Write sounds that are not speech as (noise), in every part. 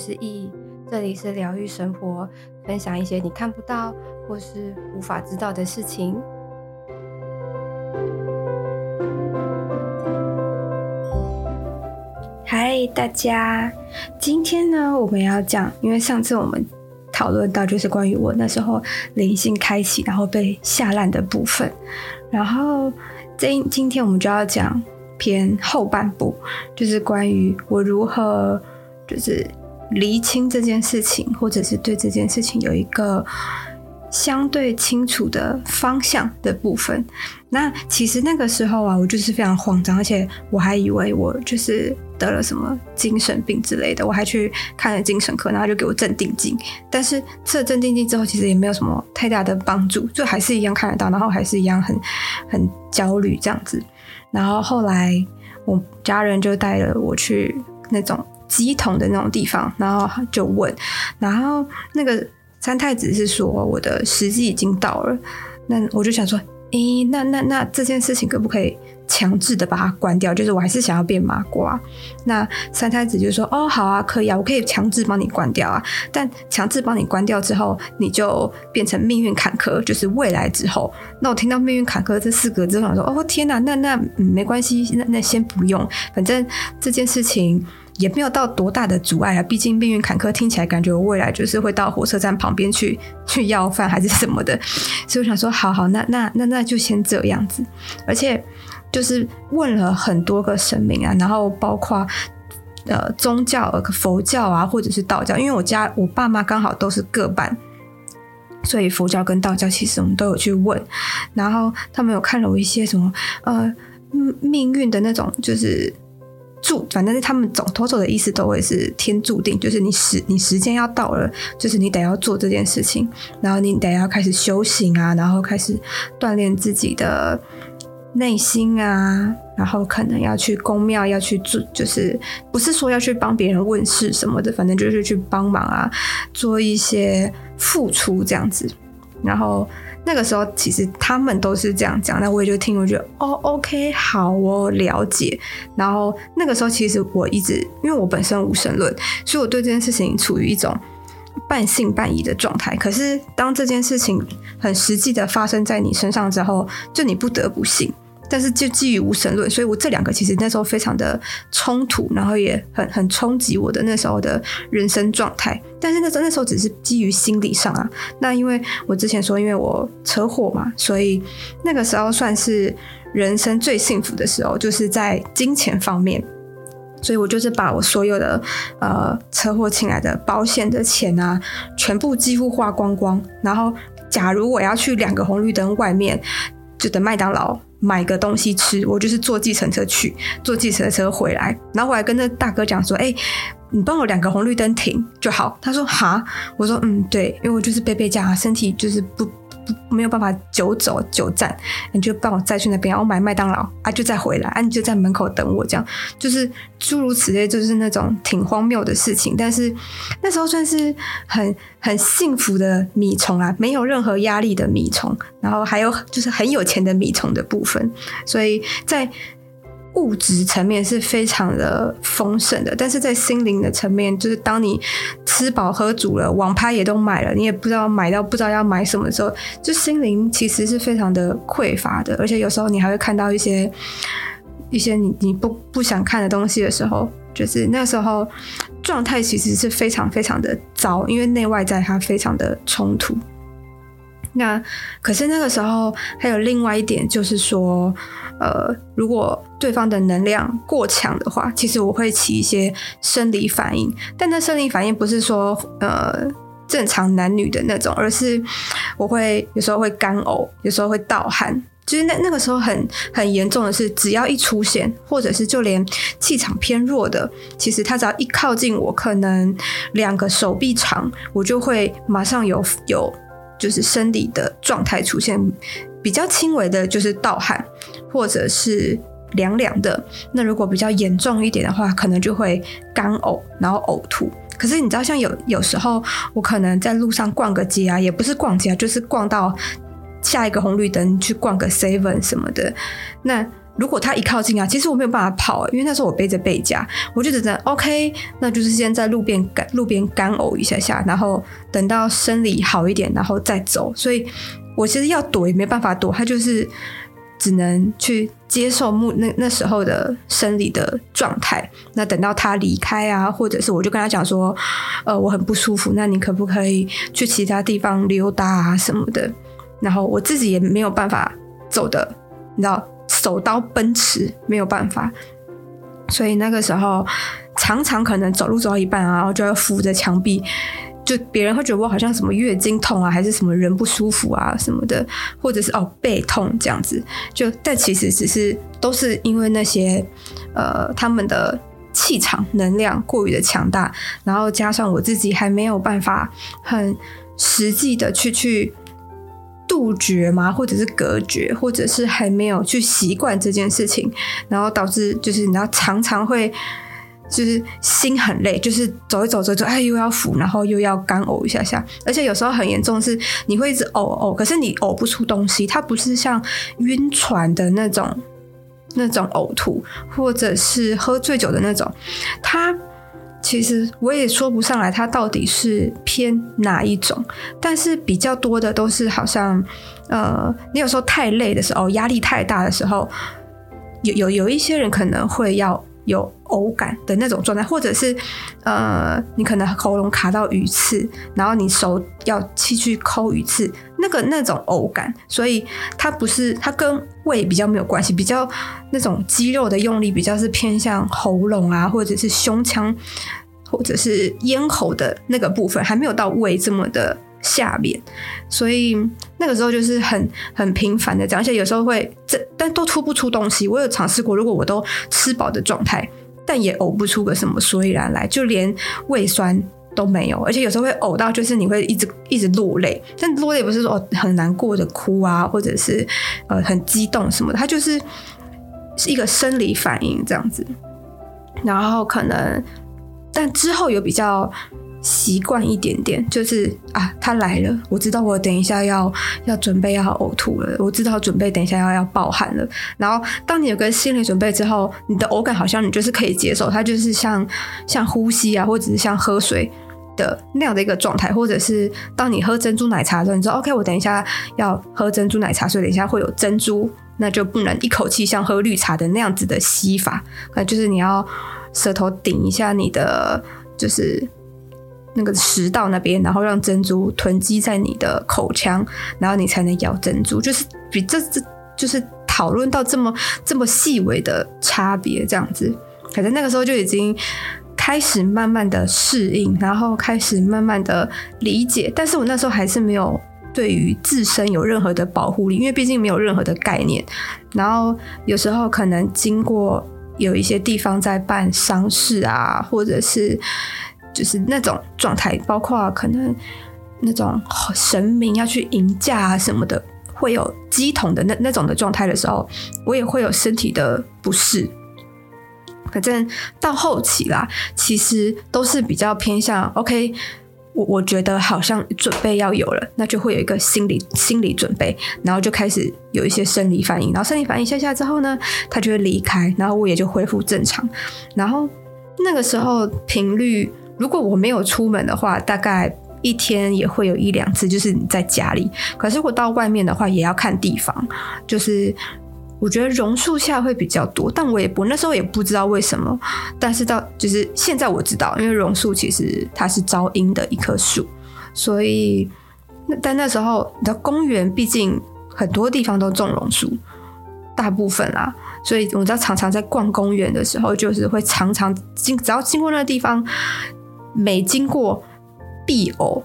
是易，这里是疗愈生活，分享一些你看不到或是无法知道的事情。嗨，大家，今天呢，我们要讲，因为上次我们讨论到就是关于我那时候灵性开启，然后被吓烂的部分，然后这今天我们就要讲偏后半部，就是关于我如何就是。厘清这件事情，或者是对这件事情有一个相对清楚的方向的部分。那其实那个时候啊，我就是非常慌张，而且我还以为我就是得了什么精神病之类的，我还去看了精神科，然后就给我镇定剂。但是吃了镇定剂之后，其实也没有什么太大的帮助，就还是一样看得到，然后还是一样很很焦虑这样子。然后后来我家人就带了我去那种。乩童的那种地方，然后就问，然后那个三太子是说我的时机已经到了，那我就想说，诶，那那那这件事情可不可以强制的把它关掉？就是我还是想要变麻瓜。那三太子就说，哦，好啊，可以啊，我可以强制帮你关掉啊，但强制帮你关掉之后，你就变成命运坎坷，就是未来之后。那我听到命运坎坷这四个字，我想说，哦天哪，那那嗯没关系，那那先不用，反正这件事情。也没有到多大的阻碍啊，毕竟命运坎坷听起来感觉我未来就是会到火车站旁边去 (laughs) 去要饭还是什么的，(laughs) 所以我想说，好好，那那那那就先这样子。而且就是问了很多个神明啊，然后包括呃宗教、佛教啊，或者是道教，因为我家我爸妈刚好都是各半，所以佛教跟道教其实我们都有去问，然后他们有看了我一些什么呃命运的那种就是。注，反正他们总偷偷的意思都会是天注定，就是你时你时间要到了，就是你得要做这件事情，然后你得要开始修行啊，然后开始锻炼自己的内心啊，然后可能要去宫庙要去做，就是不是说要去帮别人问事什么的，反正就是去帮忙啊，做一些付出这样子，然后。那个时候其实他们都是这样讲，那我也就听，我觉得哦，OK，好，我了解。然后那个时候其实我一直，因为我本身无神论，所以我对这件事情处于一种半信半疑的状态。可是当这件事情很实际的发生在你身上之后，就你不得不信。但是就基于无神论，所以我这两个其实那时候非常的冲突，然后也很很冲击我的那时候的人生状态。但是那时候那时候只是基于心理上啊。那因为我之前说，因为我车祸嘛，所以那个时候算是人生最幸福的时候，就是在金钱方面。所以我就是把我所有的呃车祸请来的保险的钱啊，全部几乎花光光。然后假如我要去两个红绿灯外面就等麦当劳。买个东西吃，我就是坐计程车去，坐计程车回来，然后我还跟那大哥讲说：“哎、你帮我两个红绿灯停就好。”他说：“哈。”我说：“嗯，对，因为我就是背背佳，身体就是不。”没有办法久走久站，你就帮我再去那边，我买麦当劳啊，就再回来啊，你就在门口等我，这样就是诸如此类，就是那种挺荒谬的事情。但是那时候算是很很幸福的米虫啊，没有任何压力的米虫，然后还有就是很有钱的米虫的部分，所以在。物质层面是非常的丰盛的，但是在心灵的层面，就是当你吃饱喝足了，网拍也都买了，你也不知道买到不知道要买什么的时候，就心灵其实是非常的匮乏的，而且有时候你还会看到一些一些你你不不想看的东西的时候，就是那时候状态其实是非常非常的糟，因为内外在它非常的冲突。那可是那个时候还有另外一点，就是说，呃，如果对方的能量过强的话，其实我会起一些生理反应。但那生理反应不是说呃正常男女的那种，而是我会有时候会干呕，有时候会盗汗。就是那那个时候很很严重的是，只要一出现，或者是就连气场偏弱的，其实他只要一靠近我，可能两个手臂长，我就会马上有有。就是生理的状态出现比较轻微的，就是盗汗，或者是凉凉的。那如果比较严重一点的话，可能就会干呕，然后呕吐。可是你知道，像有有时候我可能在路上逛个街啊，也不是逛街，就是逛到下一个红绿灯去逛个 seven 什么的。那如果他一靠近啊，其实我没有办法跑，因为那时候我背着背夹，我就只能 OK，那就是先在路边干路边干呕一下下，然后等到生理好一点，然后再走。所以我其实要躲也没办法躲，他就是只能去接受目那那时候的生理的状态。那等到他离开啊，或者是我就跟他讲说，呃，我很不舒服，那你可不可以去其他地方溜达啊什么的？然后我自己也没有办法走的，你知道。手刀奔驰没有办法，所以那个时候常常可能走路走到一半啊，然后就要扶着墙壁，就别人会觉得我好像什么月经痛啊，还是什么人不舒服啊什么的，或者是哦背痛这样子，就但其实只是都是因为那些呃他们的气场能量过于的强大，然后加上我自己还没有办法很实际的去去。杜绝吗？或者是隔绝，或者是还没有去习惯这件事情，然后导致就是你要常常会就是心很累，就是走一走走走，哎，又要扶，然后又要干呕一下下，而且有时候很严重是你会一直呕呕，可是你呕不出东西，它不是像晕船的那种那种呕吐，或者是喝醉酒的那种，它。其实我也说不上来，它到底是偏哪一种，但是比较多的都是好像，呃，你有时候太累的时候，压力太大的时候，有有有一些人可能会要。有呕感的那种状态，或者是呃，你可能喉咙卡到鱼刺，然后你手要去去抠鱼刺，那个那种呕感，所以它不是它跟胃比较没有关系，比较那种肌肉的用力比较是偏向喉咙啊，或者是胸腔，或者是咽喉的那个部分，还没有到胃这么的下面，所以那个时候就是很很频繁的这样，而且有时候会这，但都吐不出东西。我有尝试过，如果我都吃饱的状态，但也呕不出个什么所以然来，就连胃酸都没有。而且有时候会呕到，就是你会一直一直落泪，但落泪不是说很难过的哭啊，或者是呃很激动什么的，它就是是一个生理反应这样子。然后可能，但之后有比较。习惯一点点，就是啊，他来了，我知道我等一下要要准备要呕吐了，我知道准备等一下要要爆汗了。然后当你有个心理准备之后，你的呕感好像你就是可以接受，它就是像像呼吸啊，或者是像喝水的那样的一个状态，或者是当你喝珍珠奶茶的时候，你说 OK，我等一下要喝珍珠奶茶，所以等一下会有珍珠，那就不能一口气像喝绿茶的那样子的吸法，那就是你要舌头顶一下你的就是。那个食道那边，然后让珍珠囤积在你的口腔，然后你才能咬珍珠。就是比这这就是讨论到这么这么细微的差别这样子。可是那个时候就已经开始慢慢的适应，然后开始慢慢的理解。但是我那时候还是没有对于自身有任何的保护力，因为毕竟没有任何的概念。然后有时候可能经过有一些地方在办丧事啊，或者是。就是那种状态，包括可能那种神明要去迎驾啊什么的，会有鸡桶的那那种的状态的时候，我也会有身体的不适。反正到后期啦，其实都是比较偏向 OK，我我觉得好像准备要有了，那就会有一个心理心理准备，然后就开始有一些生理反应，然后生理反应下下之后呢，他就会离开，然后我也就恢复正常，然后那个时候频率。如果我没有出门的话，大概一天也会有一两次，就是你在家里。可是我到外面的话，也要看地方。就是我觉得榕树下会比较多，但我也不那时候也不知道为什么。但是到就是现在我知道，因为榕树其实它是招阴的一棵树，所以但那时候你的公园毕竟很多地方都种榕树，大部分啦。所以我知道常常在逛公园的时候，就是会常常经只要经过那个地方。每经过必偶，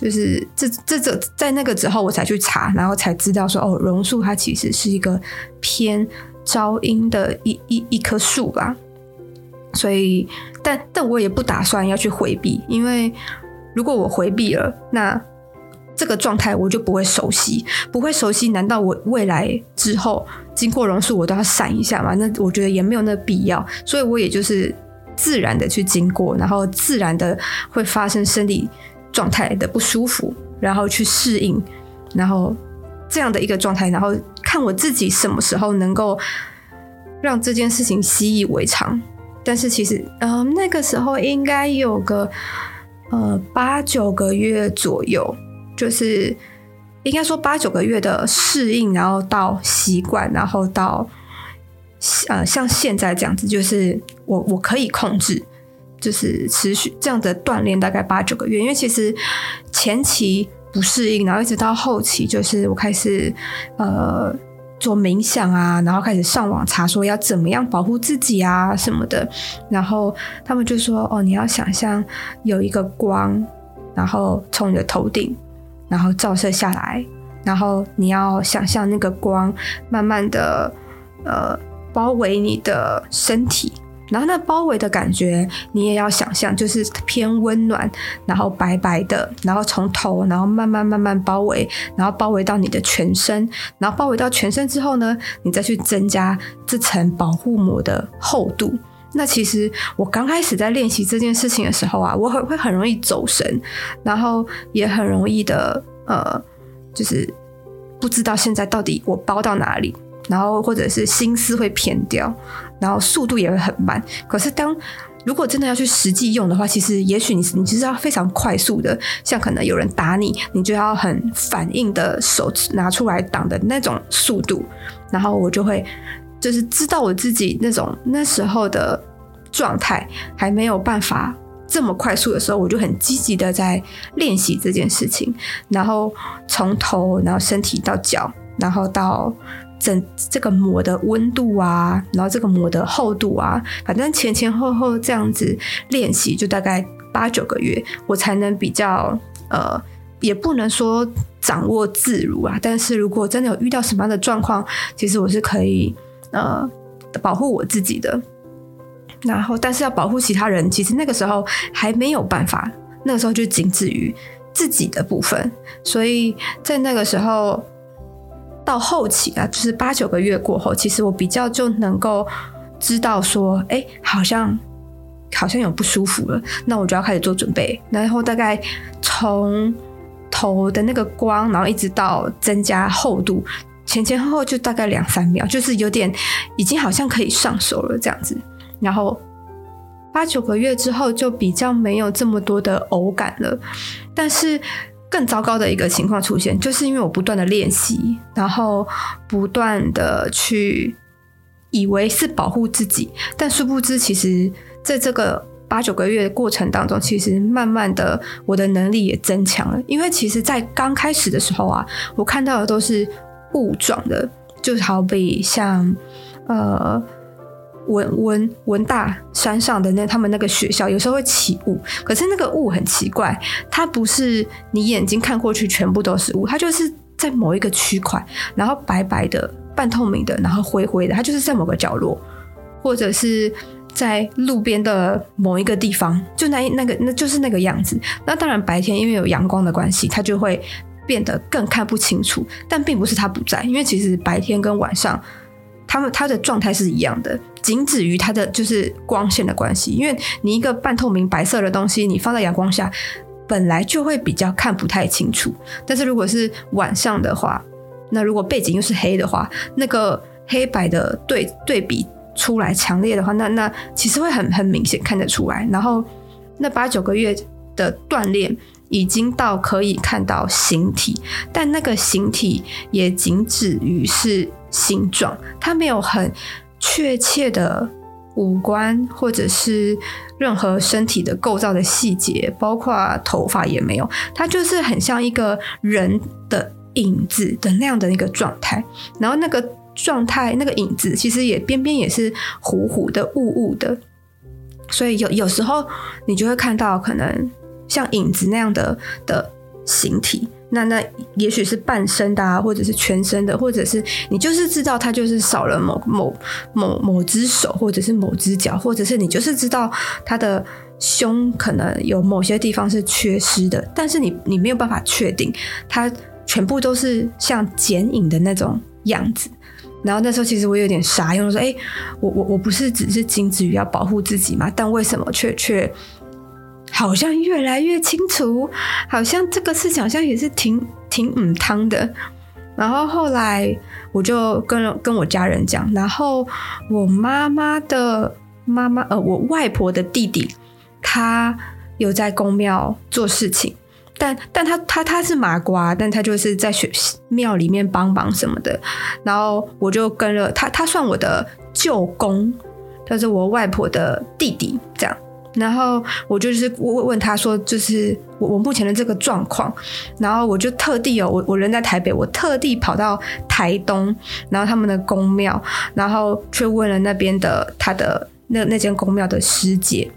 就是这这这在那个之后，我才去查，然后才知道说哦，榕树它其实是一个偏招阴的一一一棵树吧。所以，但但我也不打算要去回避，因为如果我回避了，那这个状态我就不会熟悉，不会熟悉，难道我未来之后经过榕树我都要闪一下吗？那我觉得也没有那必要，所以我也就是。自然的去经过，然后自然的会发生生理状态的不舒服，然后去适应，然后这样的一个状态，然后看我自己什么时候能够让这件事情习以为常。但是其实，呃，那个时候应该有个呃八九个月左右，就是应该说八九个月的适应，然后到习惯，然后到呃像现在这样子，就是我我可以控制，就是持续这样的锻炼，大概八九个月。因为其实前期不适应，然后一直到后期，就是我开始呃。做冥想啊，然后开始上网查说要怎么样保护自己啊什么的，然后他们就说哦，你要想象有一个光，然后从你的头顶，然后照射下来，然后你要想象那个光慢慢的呃包围你的身体。然后那包围的感觉，你也要想象，就是偏温暖，然后白白的，然后从头，然后慢慢慢慢包围，然后包围到你的全身，然后包围到全身之后呢，你再去增加这层保护膜的厚度。那其实我刚开始在练习这件事情的时候啊，我很会很容易走神，然后也很容易的呃，就是不知道现在到底我包到哪里。然后或者是心思会偏掉，然后速度也会很慢。可是当如果真的要去实际用的话，其实也许你你就是要非常快速的，像可能有人打你，你就要很反应的手拿出来挡的那种速度。然后我就会就是知道我自己那种那时候的状态还没有办法这么快速的时候，我就很积极的在练习这件事情。然后从头，然后身体到脚，然后到。整这个膜的温度啊，然后这个膜的厚度啊，反正前前后后这样子练习，就大概八九个月，我才能比较呃，也不能说掌握自如啊。但是如果真的有遇到什么样的状况，其实我是可以呃保护我自己的。然后，但是要保护其他人，其实那个时候还没有办法，那个时候就仅止于自己的部分。所以在那个时候。到后期啊，就是八九个月过后，其实我比较就能够知道说，哎、好像好像有不舒服了，那我就要开始做准备。然后大概从头的那个光，然后一直到增加厚度，前前后后就大概两三秒，就是有点已经好像可以上手了这样子。然后八九个月之后，就比较没有这么多的偶感了，但是。更糟糕的一个情况出现，就是因为我不断的练习，然后不断的去以为是保护自己，但殊不知，其实在这个八九个月的过程当中，其实慢慢的我的能力也增强了。因为其实，在刚开始的时候啊，我看到的都是雾状的，就好比像呃。文文文大山上的那他们那个学校有时候会起雾，可是那个雾很奇怪，它不是你眼睛看过去全部都是雾，它就是在某一个区块，然后白白的、半透明的，然后灰灰的，它就是在某个角落，或者是在路边的某一个地方，就那那个那就是那个样子。那当然白天因为有阳光的关系，它就会变得更看不清楚，但并不是它不在，因为其实白天跟晚上。他们它的状态是一样的，仅止于它的就是光线的关系。因为你一个半透明白色的东西，你放在阳光下，本来就会比较看不太清楚。但是如果是晚上的话，那如果背景又是黑的话，那个黑白的对对比出来强烈的话，那那其实会很很明显看得出来。然后那八九个月的锻炼已经到可以看到形体，但那个形体也仅止于是。形状，它没有很确切的五官，或者是任何身体的构造的细节，包括头发也没有，它就是很像一个人的影子的那样的一个状态。然后那个状态，那个影子其实也边边也是糊糊的、雾雾的，所以有有时候你就会看到可能像影子那样的的形体。那那也许是半身的啊，或者是全身的，或者是你就是知道他就是少了某某某某只手，或者是某只脚，或者是你就是知道他的胸可能有某些地方是缺失的，但是你你没有办法确定，他全部都是像剪影的那种样子。然后那时候其实我有点傻，因为说，哎，我我我不是只是仅止于要保护自己吗？但为什么却却？好像越来越清楚，好像这个事情好像也是挺挺嗯汤的，然后后来我就跟跟我家人讲，然后我妈妈的妈妈，呃，我外婆的弟弟，他有在宫庙做事情，但但他他他是麻瓜，但他就是在学庙里面帮忙什么的。然后我就跟了他，他算我的舅公，他是我外婆的弟弟，这样。然后我就是问问他说，就是我我目前的这个状况，然后我就特地哦，我我人在台北，我特地跑到台东，然后他们的宫庙，然后去问了那边的他的那那间宫庙的师姐。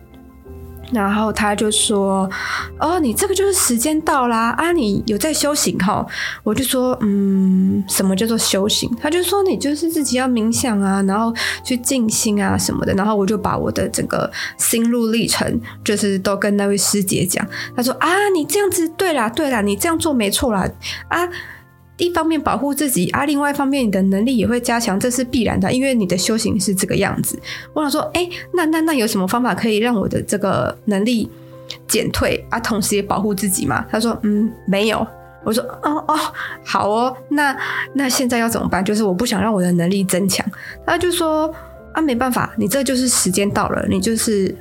然后他就说：“哦，你这个就是时间到啦啊，你有在修行哈？”我就说：“嗯，什么叫做修行？”他就说：“你就是自己要冥想啊，然后去静心啊什么的。”然后我就把我的整个心路历程，就是都跟那位师姐讲。他说：“啊，你这样子对啦，对啦，你这样做没错啦啊。”一方面保护自己啊，另外一方面你的能力也会加强，这是必然的，因为你的修行是这个样子。我想说，哎、那那那有什么方法可以让我的这个能力减退啊，同时也保护自己吗？他说，嗯，没有。我说，哦哦，好哦，那那现在要怎么办？就是我不想让我的能力增强。他就说，啊，没办法，你这就是时间到了，你就是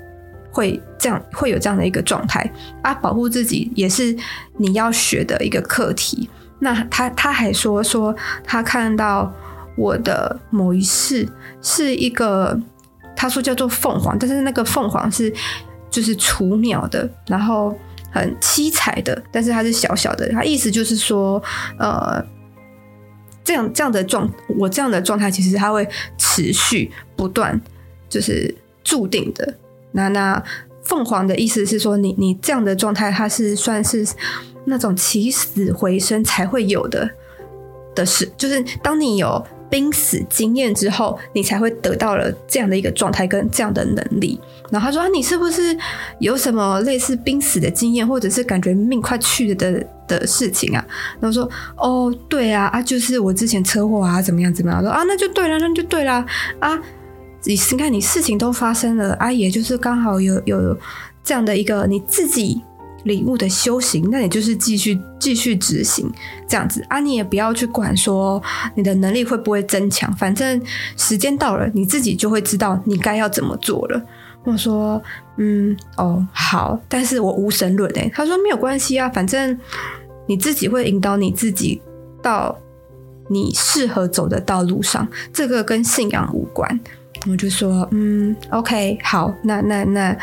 会这样，会有这样的一个状态啊，保护自己也是你要学的一个课题。那他他还说说他看到我的某一世是一个，他说叫做凤凰，但是那个凤凰是就是雏鸟的，然后很七彩的，但是它是小小的。他意思就是说，呃，这样这样的状，我这样的状态其实它会持续不断，就是注定的。那那凤凰的意思是说，你你这样的状态，它是算是。那种起死回生才会有的的事，就是当你有濒死经验之后，你才会得到了这样的一个状态跟这样的能力。然后他说：“啊，你是不是有什么类似濒死的经验，或者是感觉命快去了的的事情啊？”然后说：“哦，对啊，啊，就是我之前车祸啊，怎么样怎么样。”说：“啊，那就对了，那就对了啊，你你看你事情都发生了啊，也就是刚好有有这样的一个你自己。”领悟的修行，那你就是继续继续执行这样子啊，你也不要去管说你的能力会不会增强，反正时间到了，你自己就会知道你该要怎么做了。我说，嗯，哦，好，但是我无神论诶。他说没有关系啊，反正你自己会引导你自己到你适合走的道路上，这个跟信仰无关。我就说，嗯，OK，好，那那那。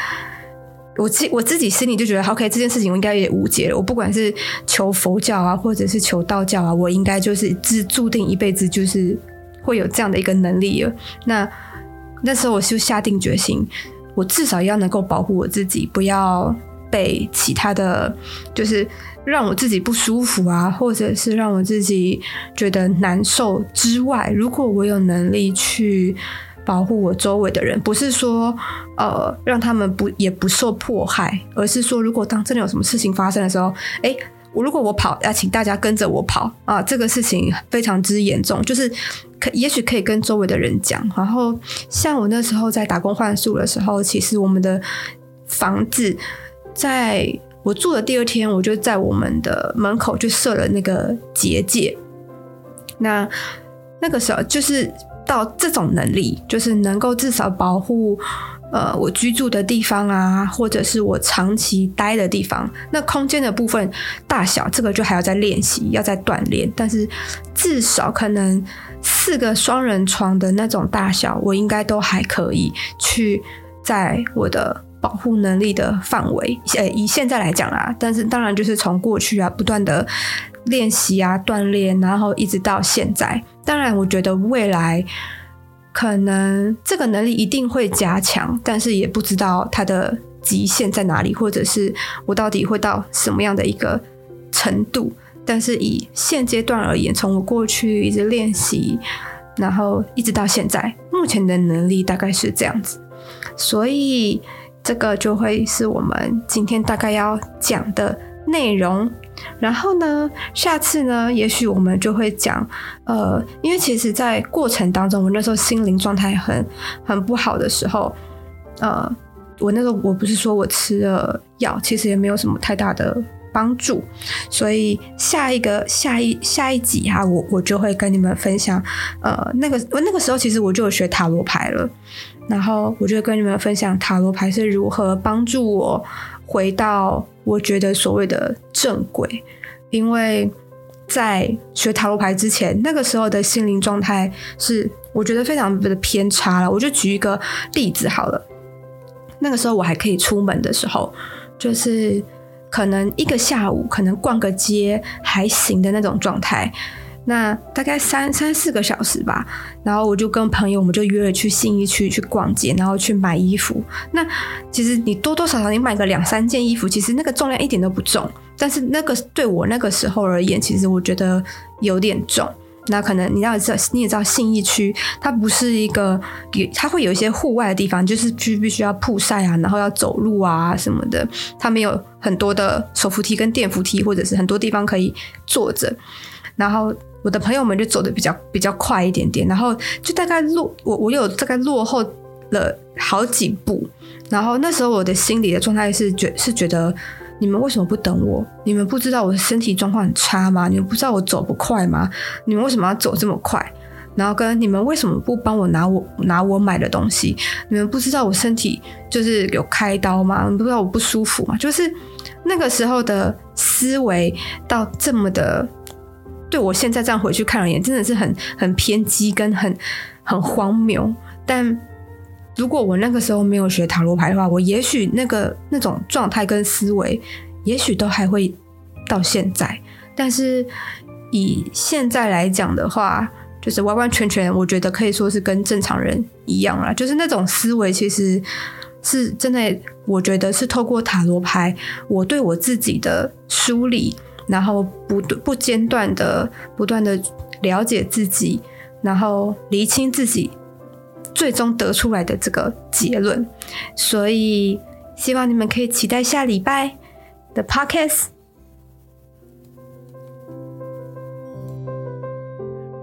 我自我自己心里就觉得，OK，这件事情我应该也无解了。我不管是求佛教啊，或者是求道教啊，我应该就是自注定一辈子就是会有这样的一个能力了。那那时候我就下定决心，我至少要能够保护我自己，不要被其他的就是让我自己不舒服啊，或者是让我自己觉得难受之外，如果我有能力去。保护我周围的人，不是说呃让他们不也不受迫害，而是说如果当真的有什么事情发生的时候，诶，我如果我跑，要请大家跟着我跑啊，这个事情非常之严重，就是可也许可以跟周围的人讲。然后像我那时候在打工换宿的时候，其实我们的房子在我住的第二天，我就在我们的门口就设了那个结界。那那个时候就是。到这种能力，就是能够至少保护，呃，我居住的地方啊，或者是我长期待的地方。那空间的部分大小，这个就还要再练习，要再锻炼。但是至少可能四个双人床的那种大小，我应该都还可以去在我的保护能力的范围。呃，以现在来讲啊，但是当然就是从过去啊，不断的。练习啊，锻炼，然后一直到现在。当然，我觉得未来可能这个能力一定会加强，但是也不知道它的极限在哪里，或者是我到底会到什么样的一个程度。但是以现阶段而言，从我过去一直练习，然后一直到现在，目前的能力大概是这样子。所以这个就会是我们今天大概要讲的内容。然后呢，下次呢，也许我们就会讲，呃，因为其实，在过程当中，我那时候心灵状态很很不好的时候，呃，我那时候我不是说我吃了药，其实也没有什么太大的帮助。所以下一个下一下一集哈、啊，我我就会跟你们分享，呃，那个我那个时候其实我就有学塔罗牌了，然后我就跟你们分享塔罗牌是如何帮助我回到我觉得所谓的正轨，因为在学塔罗牌之前，那个时候的心灵状态是我觉得非常的偏差了。我就举一个例子好了。那个时候我还可以出门的时候，就是可能一个下午，可能逛个街还行的那种状态。那大概三三四个小时吧，然后我就跟朋友，我们就约了去信义区去逛街，然后去买衣服。那其实你多多少少你买个两三件衣服，其实那个重量一点都不重。但是那个对我那个时候而言，其实我觉得有点重。那可能你要知道，你也知道信义区，它不是一个，它会有一些户外的地方，就是必必须要曝晒啊，然后要走路啊什么的。它没有很多的手扶梯跟电扶梯，或者是很多地方可以坐着。然后我的朋友们就走得比较比较快一点点，然后就大概落我我有大概落后了好几步。然后那时候我的心理的状态是觉是觉得。你们为什么不等我？你们不知道我的身体状况很差吗？你们不知道我走不快吗？你们为什么要走这么快？然后跟你们为什么不帮我拿我拿我买的东西？你们不知道我身体就是有开刀吗？你不知道我不舒服吗？就是那个时候的思维到这么的，对我现在这样回去看而言，真的是很很偏激跟很很荒谬，但。如果我那个时候没有学塔罗牌的话，我也许那个那种状态跟思维，也许都还会到现在。但是以现在来讲的话，就是完完全全，我觉得可以说是跟正常人一样啦。就是那种思维，其实是真的，我觉得是透过塔罗牌，我对我自己的梳理，然后不不间断的不断的了解自己，然后厘清自己。最终得出来的这个结论，所以希望你们可以期待下礼拜的 podcast。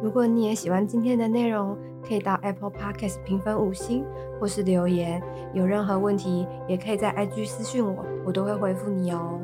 如果你也喜欢今天的内容，可以到 Apple Podcast 评分五星或是留言。有任何问题，也可以在 IG 私讯我，我都会回复你哦。